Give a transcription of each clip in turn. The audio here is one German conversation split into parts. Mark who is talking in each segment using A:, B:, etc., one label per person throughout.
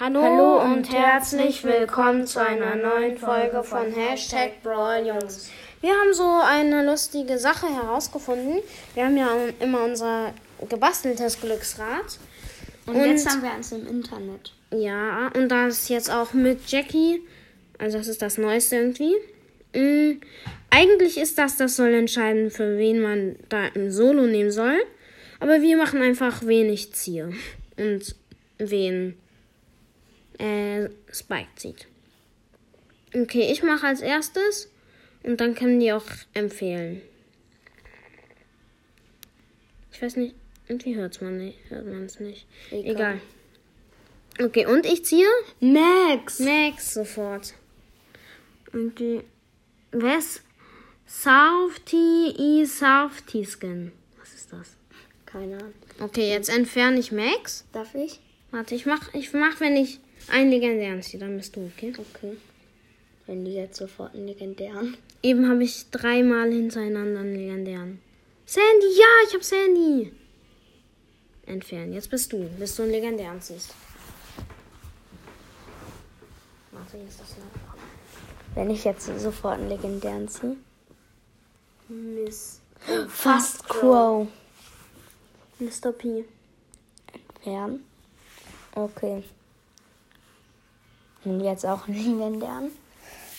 A: Hallo,
B: Hallo
A: und herzlich willkommen zu einer neuen Folge von Hashtag Brawl Jungs. Wir haben so eine lustige Sache herausgefunden. Wir haben ja immer unser gebasteltes Glücksrad.
B: Und,
A: Und-
B: jetzt haben wir eins im Internet.
A: Ja, und das jetzt auch mit Jackie. Also das ist das Neueste irgendwie. Mm, eigentlich ist das, das soll entscheiden, für wen man da im Solo nehmen soll. Aber wir machen einfach, wen ich ziehe. Und wen äh, Spike zieht. Okay, ich mache als erstes. Und dann können die auch empfehlen. Ich weiß nicht, irgendwie hört's man nicht, hört man es nicht.
B: Egal.
A: Egal. Okay, und ich ziehe
B: Max!
A: Max sofort. Okay. Wer ist Safety E Safety Skin? Was ist das?
B: Keine Ahnung.
A: Okay, jetzt entferne ich Max.
B: Darf ich?
A: Warte, ich mach, ich mach, wenn ich einen legendären ziehe, dann bist du, okay?
B: Okay. Wenn die jetzt sofort einen legendären.
A: Eben habe ich dreimal hintereinander einen legendären. Sandy, ja, ich habe Sandy. Entfernen. Jetzt bist du, bis du einen legendären ziehst. Warte, hier ist das noch.
B: Wenn ich jetzt sofort einen legendären ziehe.
A: Miss.
B: Fast Crow.
A: Mr. P.
B: Entfernen. Okay. Und jetzt auch einen legendären.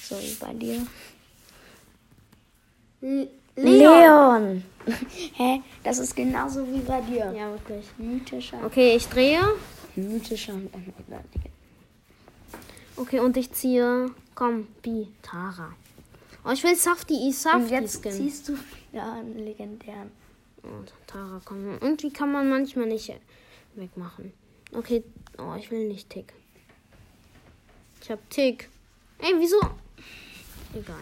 B: So wie bei dir.
A: Leon.
B: Leon! Hä? Das ist genauso wie bei dir.
A: Ja, wirklich.
B: Mythischer.
A: Okay, ich drehe.
B: Mythischer und ein legendärer.
A: Okay, und ich ziehe. Komm, Bi. Tara. Oh, ich will Safti I
B: Und jetzt
A: Skin.
B: ziehst du ja einen legendären.
A: Und Tara, komm. Irgendwie kann man manchmal nicht wegmachen. Okay, oh, ich will nicht Tick. Ich hab Tick. Ey, wieso? Egal.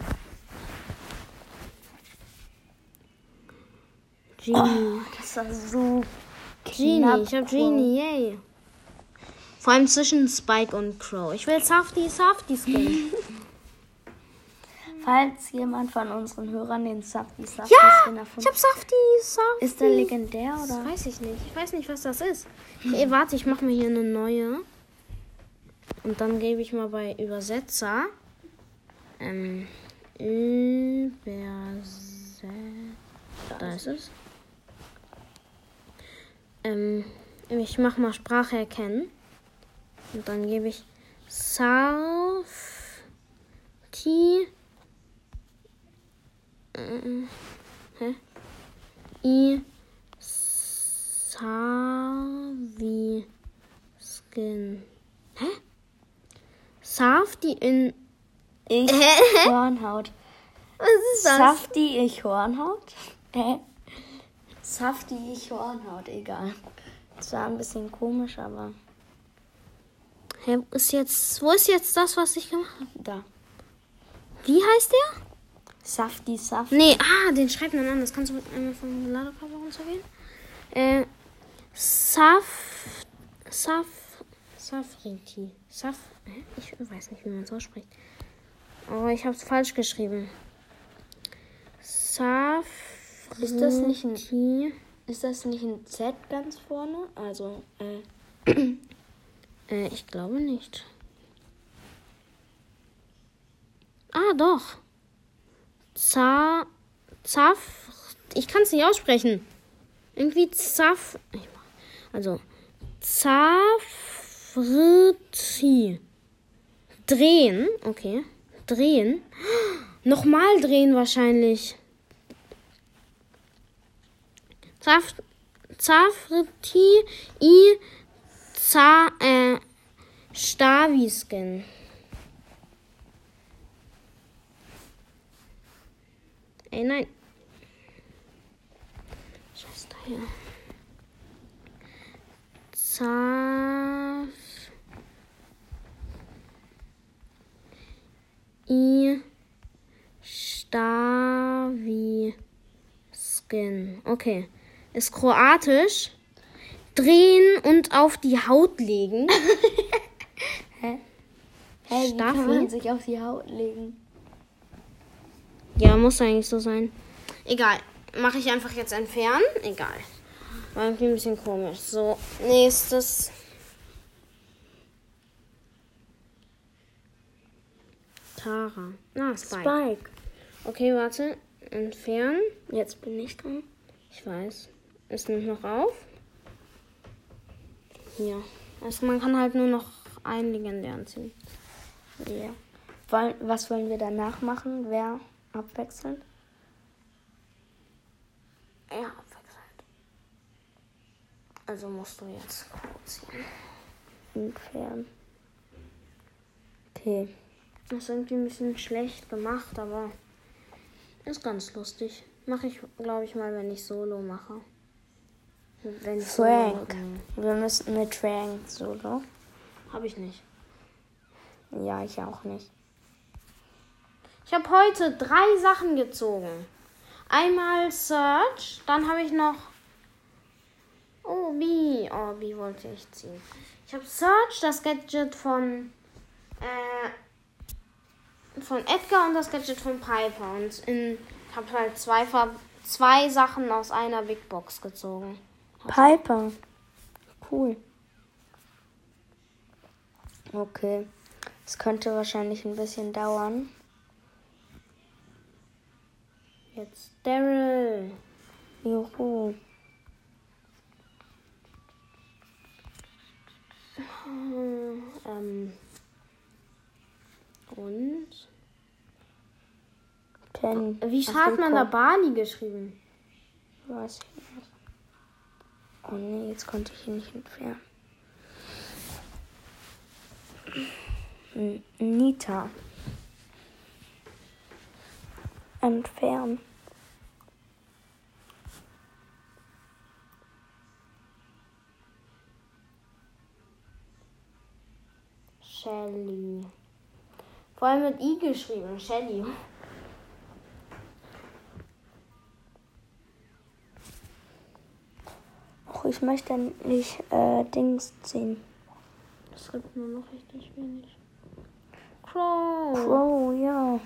A: Genie.
B: Das war so
A: Genie, ich hab Genie, yay. Vor allem zwischen Spike und Crow. Ich will Safti Safti Skin.
B: Falls jemand von unseren Hörern den Safty Safty
A: ja!
B: Skin
A: Ich
B: erfunden
A: hab Safti Safti.
B: Ist der legendär
A: Das
B: oder?
A: weiß ich nicht. Ich weiß nicht, was das ist. Okay, warte, ich mache mir hier eine neue. Und dann gebe ich mal bei Übersetzer. Ähm, Übersetzer. Da ist es. Ähm, ich mache mal Sprache erkennen. Und dann gebe ich Safety. Äh, hä? I Savi Skin. Safti in.
B: Ich Hornhaut.
A: Was ist
B: Safty ich Hornhaut? Hä? Safty ich Hornhaut, egal. Das war ein bisschen komisch, aber
A: Hä, wo ist jetzt. Wo ist jetzt das, was ich gemacht habe?
B: da.
A: Wie heißt der?
B: Safty Safty.
A: Nee, ah, den schreibt man anders. Kannst du einmal vom Ladekabel runtergehen? Äh. Saf. Saf. Safriti. Saf. Ich weiß nicht, wie man es ausspricht. Aber ich habe es falsch geschrieben. Saf.
B: Ist das nicht ein- Ist das nicht ein Z ganz vorne? Also, äh,
A: Äh, ich glaube nicht. Ah, doch. Za. Zaf. Ich kann es nicht aussprechen. Irgendwie Zaf. Also. Zafriti. Drehen. Okay. Drehen. Nochmal drehen wahrscheinlich. Zaf. Zafriti. I. Za, äh, Staviskin. Ey, nein. Scheiß da hier. Zaf. I. Staviskin. Okay. Ist kroatisch. Drehen und auf die Haut legen.
B: Hä, wie
A: Staffi?
B: kann man sich auf die Haut legen?
A: Ja, muss eigentlich so sein. Egal. Mache ich einfach jetzt entfernen? Egal. War irgendwie ein bisschen komisch. So, nächstes. Tara. Ah, Spike.
B: Spike.
A: Okay, warte. Entfernen.
B: Jetzt bin ich dran.
A: Ich weiß. Es nimmt noch auf. Ja. Also man kann halt nur noch einen legendären ziehen.
B: Ja. Wollen, was wollen wir danach machen? Wer abwechselnd?
A: Ja, abwechselnd. Also musst du jetzt ziehen.
B: Entfernen. Okay.
A: Das ist irgendwie ein bisschen schlecht gemacht, aber ist ganz lustig. Mache ich, glaube ich, mal, wenn ich Solo mache. Wenn ich
B: Frank.
A: Solo
B: Wir müssen mit Frank solo.
A: Habe ich nicht.
B: Ja, ich auch nicht.
A: Ich habe heute drei Sachen gezogen. Einmal Search, dann habe ich noch. Oh, B. Oh, B wollte ich ziehen. Ich habe Search, das Gadget von. Äh, von Edgar und das Gadget von Piper. Und ich habe halt zwei, zwei Sachen aus einer Big Box gezogen.
B: Piper. Cool. Okay. Es könnte wahrscheinlich ein bisschen dauern.
A: Jetzt Daryl.
B: Juhu.
A: Hm, Ähm. Und?
B: Ten.
A: Wie schreibt man da. Barney geschrieben?
B: Weiß ich nicht. Oh nee, jetzt konnte ich ihn nicht entfernen. Nita. Entfernen.
A: Shelly. Vor allem mit I geschrieben, Shelly.
B: Ich möchte nicht äh, Dings ziehen.
A: Das gibt nur noch richtig wenig. Crow.
B: Crow, ja.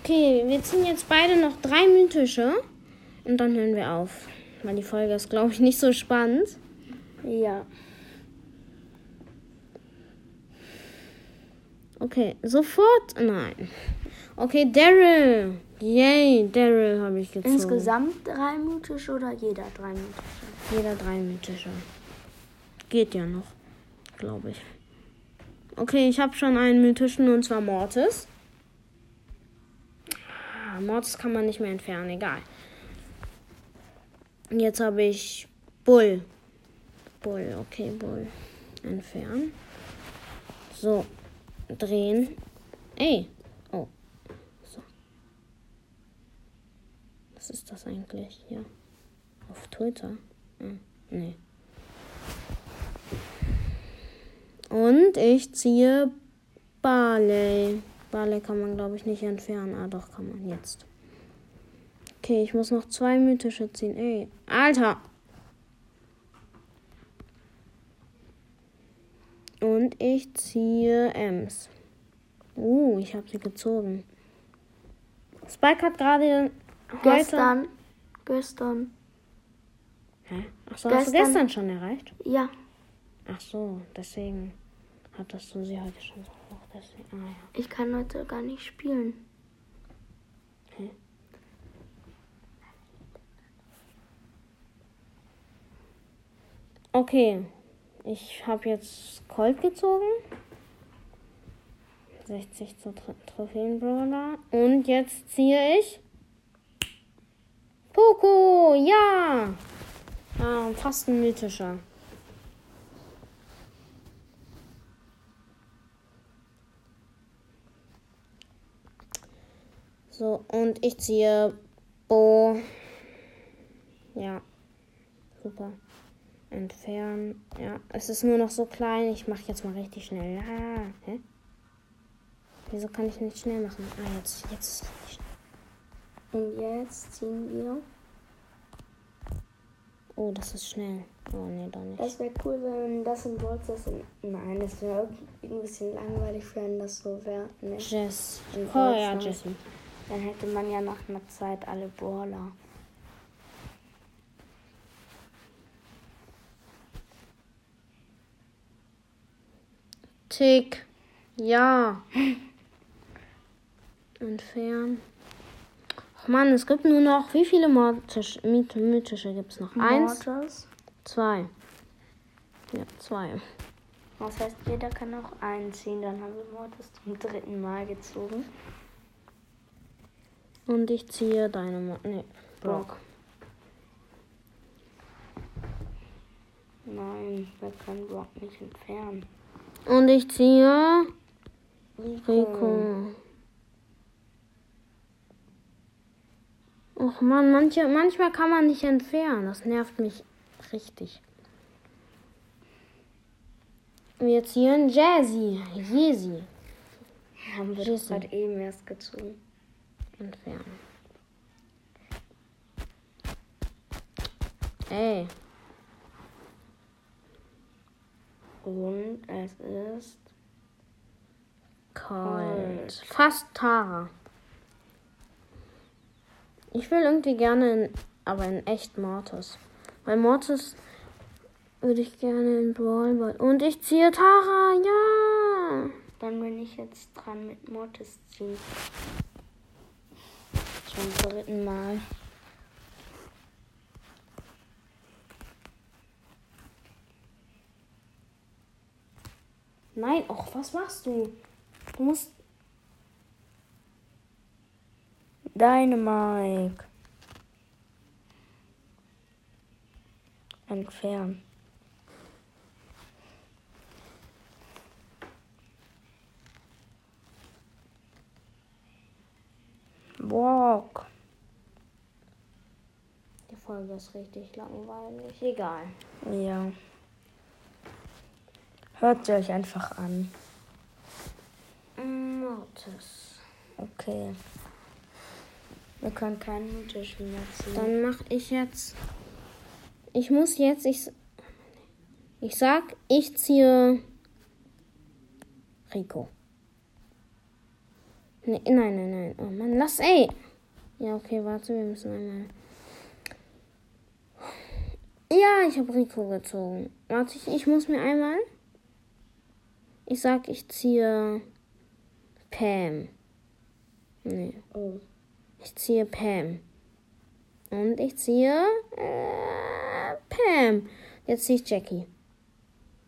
A: Okay, wir ziehen jetzt beide noch drei mythische. Und dann hören wir auf. Weil die Folge ist, glaube ich, nicht so spannend.
B: Ja.
A: Okay, sofort. Nein. Okay, Daryl. Yay, Daryl habe ich gezogen.
B: Insgesamt drei mythische oder jeder drei mythische?
A: Jeder drei mythische. Geht ja noch, glaube ich. Okay, ich habe schon einen mythischen und zwar Mortis. Ah, Mortis kann man nicht mehr entfernen, egal. Jetzt habe ich Bull. Bull, okay, Bull. Entfernen. So, drehen. Ey. Oh. So. Ist das eigentlich hier? Auf Twitter? Hm, nee. Und ich ziehe Barley. Barley kann man, glaube ich, nicht entfernen. Ah, doch, kann man jetzt. Okay, ich muss noch zwei mythische ziehen. Ey, Alter! Und ich ziehe Ems. Uh, ich habe sie gezogen. Spike hat gerade
B: Gestern. Gestern.
A: Hä? Ach so, hast du
B: Gestern-
A: gestern schon erreicht?
B: Ja.
A: Ach so, deswegen hattest du sie heute schon so hoch. Deswegen, ah ja.
B: Ich kann heute gar nicht spielen.
A: Okay, ich habe jetzt Colt gezogen. 60 zu Tro Trophäenbrawler. Und jetzt ziehe ich Poco, ja! Ah, fast ein mythischer. So, und ich ziehe Bo. Ja, super. Entfernen. Ja, es ist nur noch so klein. Ich mache jetzt mal richtig schnell. Ah, hä? Wieso kann ich nicht schnell machen? Ah, jetzt, jetzt ist es richtig schnell.
B: Und jetzt ziehen wir.
A: Oh, das ist schnell. Oh, nee, doch nicht.
B: Es wäre cool, wenn das in Bolzers. Nein, es wäre ein bisschen langweilig, wenn das so wäre. Ne?
A: Jess. Oh ja. Jessie.
B: Dann hätte man ja nach einer Zeit alle Brawler.
A: Tick. Ja. Entfernen. Mann, es gibt nur noch. Wie viele Mortisch, myth- mythische gibt es noch? Eins,
B: Mortis.
A: zwei. Ja, zwei.
B: Das heißt, jeder kann auch einen ziehen. Dann haben wir Mortis zum dritten Mal gezogen.
A: Und ich ziehe deine. Mo nee, Brock.
B: Nein, wir können Brock nicht entfernen.
A: Und ich ziehe. Rico. Och man, manche, manchmal kann man nicht entfernen. Das nervt mich richtig. Wir ziehen Jazzy. Jesi.
B: Haben wir doch gerade eben erst gezogen.
A: Entfernen. Ey.
B: Und es ist
A: Kalt. Fast Tara. Ich will irgendwie gerne, in, aber in echt Mortis. Weil Mortis würde ich gerne in Brawl. Und ich ziehe Tara, ja.
B: Dann bin ich jetzt dran mit Mortis ziehen. Zum dritten Mal.
A: Nein, och, was machst du? Du musst.
B: Dynamike. Entfernen. Walk.
A: Die Folge ist richtig langweilig. Egal.
B: Ja. Hört sie euch einfach an.
A: Mortis.
B: Okay. Wir können keinen Unterschied mehr ziehen.
A: Dann mache ich jetzt. Ich muss jetzt. Ich, ich sag, ich ziehe Rico. Nee, nein, nein, nein. Oh Mann, lass, ey. Ja, okay, warte, wir müssen einmal. Ja, ich habe Rico gezogen. Warte, ich, ich muss mir einmal. Ich sag, ich ziehe Pam. Nee.
B: Oh.
A: Ich ziehe Pam. Und ich ziehe äh, Pam. Jetzt ziehe ich Jackie.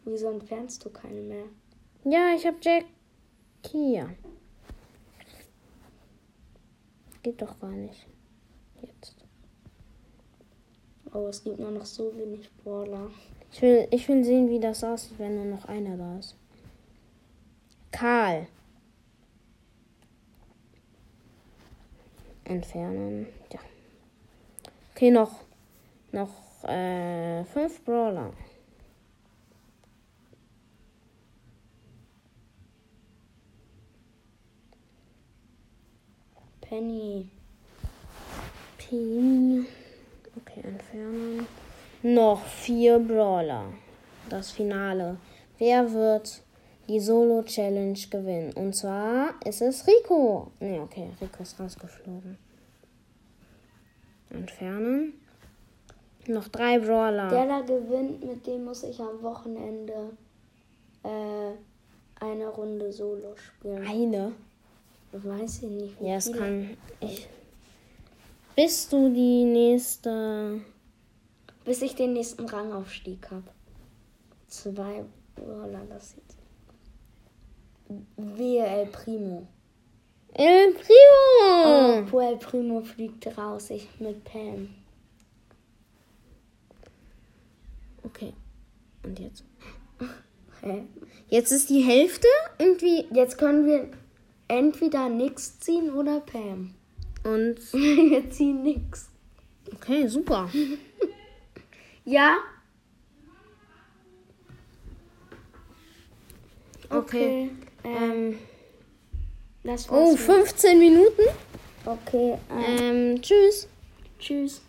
B: Wieso entfernst du keine mehr?
A: Ja, ich habe Jackie. Ja. Geht doch gar nicht. Jetzt.
B: Oh, es gibt nur noch so wenig Brawler.
A: Ich will, ich will sehen, wie das aussieht, wenn nur noch einer da ist. Karl. Entfernen. Ja. Okay, noch. Noch äh, fünf Brawler.
B: Penny.
A: Pin. Okay, entfernen. Noch vier Brawler. Das Finale. Wer wird die Solo-Challenge gewinnen? Und zwar ist es Rico. Ne, okay, Rico ist rausgeflogen. Entfernen. Noch drei Brawler.
B: Der da gewinnt, mit dem muss ich am Wochenende äh, eine Runde Solo spielen.
A: Eine.
B: Weiß ich nicht. wie
A: Ja, es kann. Ich. Bist du die nächste.
B: Bis ich den nächsten Rangaufstieg habe. Zwei Brawler, das sieht. Wehe El Primo.
A: El Primo!
B: Oh, El Primo fliegt raus, ich mit Pam.
A: Okay. Und jetzt?
B: Hä?
A: Jetzt ist die Hälfte irgendwie.
B: Jetzt können wir entweder nix ziehen oder Pam.
A: Und.
B: wir ziehen nix.
A: Okay, super.
B: Ja?
A: Okay.
B: Ähm,
A: Ähm,
B: das
A: oh,
B: war's.
A: 15 Minuten.
B: Okay,
A: Ähm, tschüss.
B: tschüss.